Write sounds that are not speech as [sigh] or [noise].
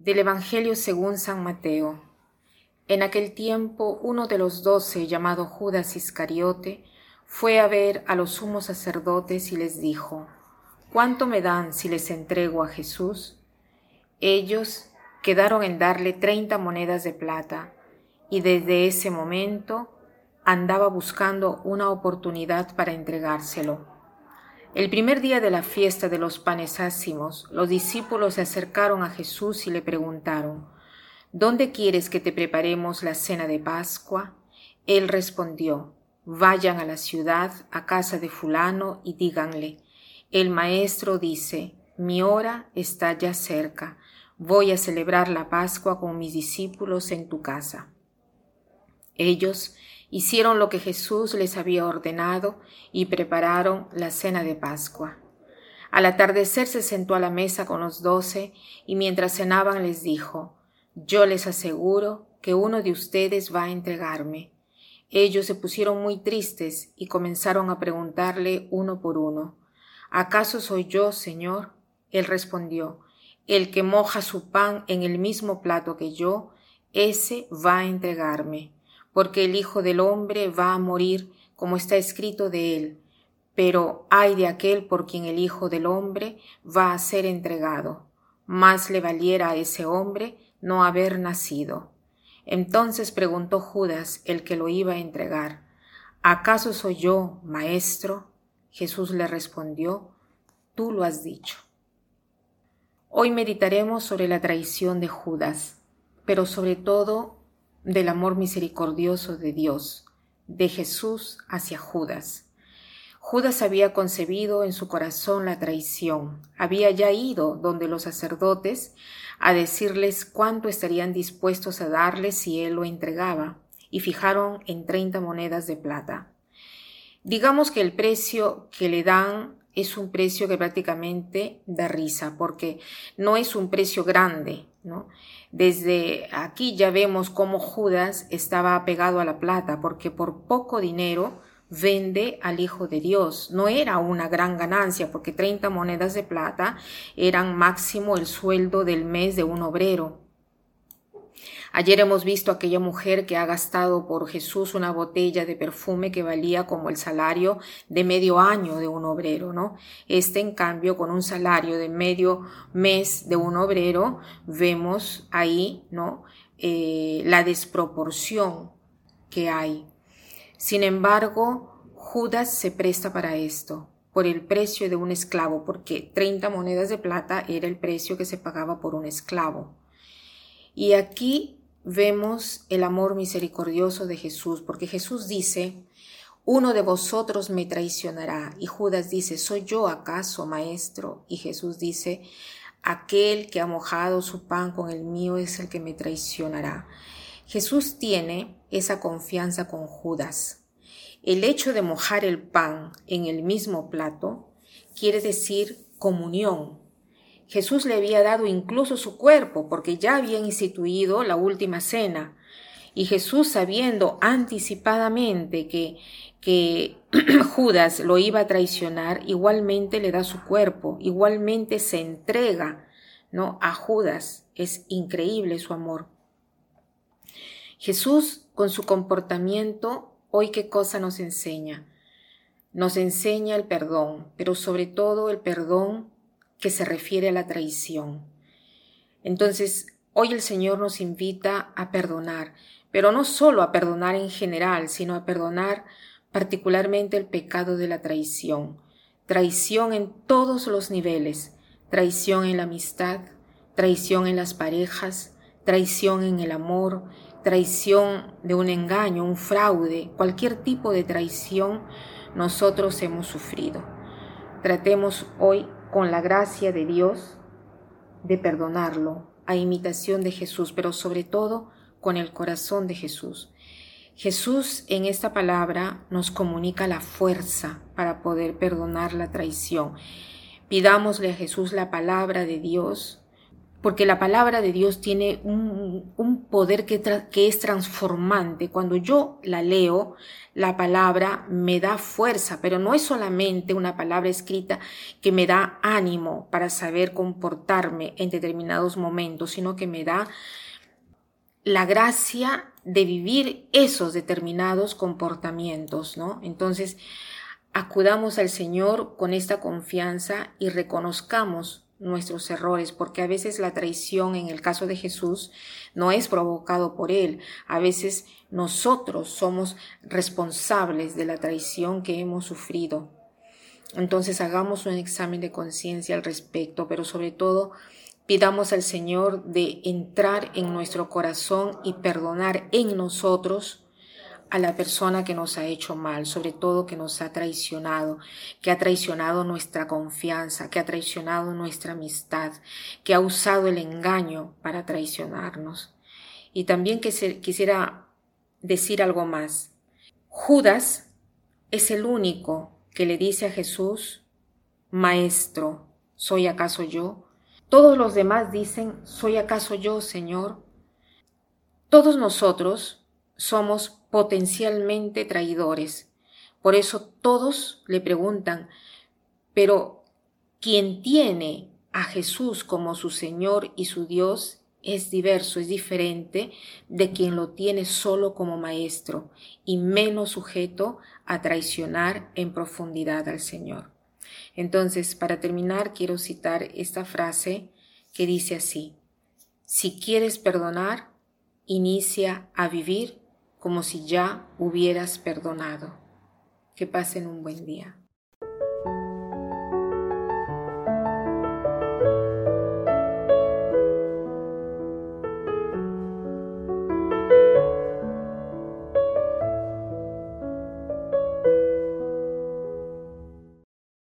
Del Evangelio según San Mateo. En aquel tiempo uno de los doce, llamado Judas Iscariote, fue a ver a los sumos sacerdotes y les dijo, ¿Cuánto me dan si les entrego a Jesús? Ellos quedaron en darle treinta monedas de plata, y desde ese momento andaba buscando una oportunidad para entregárselo. El primer día de la fiesta de los panes ácimos, los discípulos se acercaron a Jesús y le preguntaron, ¿Dónde quieres que te preparemos la cena de Pascua? Él respondió, Vayan a la ciudad, a casa de fulano, y díganle, El maestro dice, Mi hora está ya cerca, voy a celebrar la Pascua con mis discípulos en tu casa. Ellos hicieron lo que Jesús les había ordenado y prepararon la cena de Pascua. Al atardecer se sentó a la mesa con los doce y mientras cenaban les dijo, Yo les aseguro que uno de ustedes va a entregarme. Ellos se pusieron muy tristes y comenzaron a preguntarle uno por uno, ¿acaso soy yo, Señor? Él respondió, El que moja su pan en el mismo plato que yo, ese va a entregarme porque el Hijo del Hombre va a morir como está escrito de él, pero ay de aquel por quien el Hijo del Hombre va a ser entregado. Más le valiera a ese hombre no haber nacido. Entonces preguntó Judas, el que lo iba a entregar, ¿acaso soy yo, maestro? Jesús le respondió, tú lo has dicho. Hoy meditaremos sobre la traición de Judas, pero sobre todo del amor misericordioso de Dios, de Jesús hacia Judas. Judas había concebido en su corazón la traición, había ya ido donde los sacerdotes a decirles cuánto estarían dispuestos a darle si él lo entregaba, y fijaron en treinta monedas de plata. Digamos que el precio que le dan es un precio que prácticamente da risa, porque no es un precio grande, ¿no? Desde aquí ya vemos cómo Judas estaba apegado a la plata, porque por poco dinero vende al Hijo de Dios. No era una gran ganancia, porque 30 monedas de plata eran máximo el sueldo del mes de un obrero. Ayer hemos visto aquella mujer que ha gastado por Jesús una botella de perfume que valía como el salario de medio año de un obrero, ¿no? Este, en cambio, con un salario de medio mes de un obrero, vemos ahí, ¿no? Eh, la desproporción que hay. Sin embargo, Judas se presta para esto por el precio de un esclavo, porque 30 monedas de plata era el precio que se pagaba por un esclavo. Y aquí vemos el amor misericordioso de Jesús, porque Jesús dice, uno de vosotros me traicionará. Y Judas dice, ¿soy yo acaso, maestro? Y Jesús dice, aquel que ha mojado su pan con el mío es el que me traicionará. Jesús tiene esa confianza con Judas. El hecho de mojar el pan en el mismo plato quiere decir comunión, Jesús le había dado incluso su cuerpo, porque ya habían instituido la última cena. Y Jesús, sabiendo anticipadamente que, que [clears throat] Judas lo iba a traicionar, igualmente le da su cuerpo, igualmente se entrega ¿no? a Judas. Es increíble su amor. Jesús, con su comportamiento, hoy qué cosa nos enseña. Nos enseña el perdón, pero sobre todo el perdón que se refiere a la traición. Entonces, hoy el Señor nos invita a perdonar, pero no solo a perdonar en general, sino a perdonar particularmente el pecado de la traición. Traición en todos los niveles, traición en la amistad, traición en las parejas, traición en el amor, traición de un engaño, un fraude, cualquier tipo de traición nosotros hemos sufrido. Tratemos hoy con la gracia de Dios de perdonarlo a imitación de Jesús, pero sobre todo con el corazón de Jesús. Jesús en esta palabra nos comunica la fuerza para poder perdonar la traición. Pidámosle a Jesús la palabra de Dios porque la palabra de Dios tiene un, poder que, que, es transformante. Cuando yo la leo, la palabra me da fuerza, pero no es solamente una palabra escrita que me da ánimo para saber comportarme en determinados momentos, sino que me da la gracia de vivir esos determinados comportamientos, ¿no? Entonces, acudamos al Señor con esta confianza y reconozcamos nuestros errores, porque a veces la traición en el caso de Jesús no es provocado por Él, a veces nosotros somos responsables de la traición que hemos sufrido. Entonces hagamos un examen de conciencia al respecto, pero sobre todo pidamos al Señor de entrar en nuestro corazón y perdonar en nosotros a la persona que nos ha hecho mal, sobre todo que nos ha traicionado, que ha traicionado nuestra confianza, que ha traicionado nuestra amistad, que ha usado el engaño para traicionarnos. Y también quisiera decir algo más. Judas es el único que le dice a Jesús, Maestro, ¿soy acaso yo? Todos los demás dicen, ¿soy acaso yo, Señor? Todos nosotros somos potencialmente traidores. Por eso todos le preguntan, pero quien tiene a Jesús como su Señor y su Dios es diverso, es diferente de quien lo tiene solo como maestro y menos sujeto a traicionar en profundidad al Señor. Entonces, para terminar, quiero citar esta frase que dice así, si quieres perdonar, inicia a vivir como si ya hubieras perdonado. Que pasen un buen día.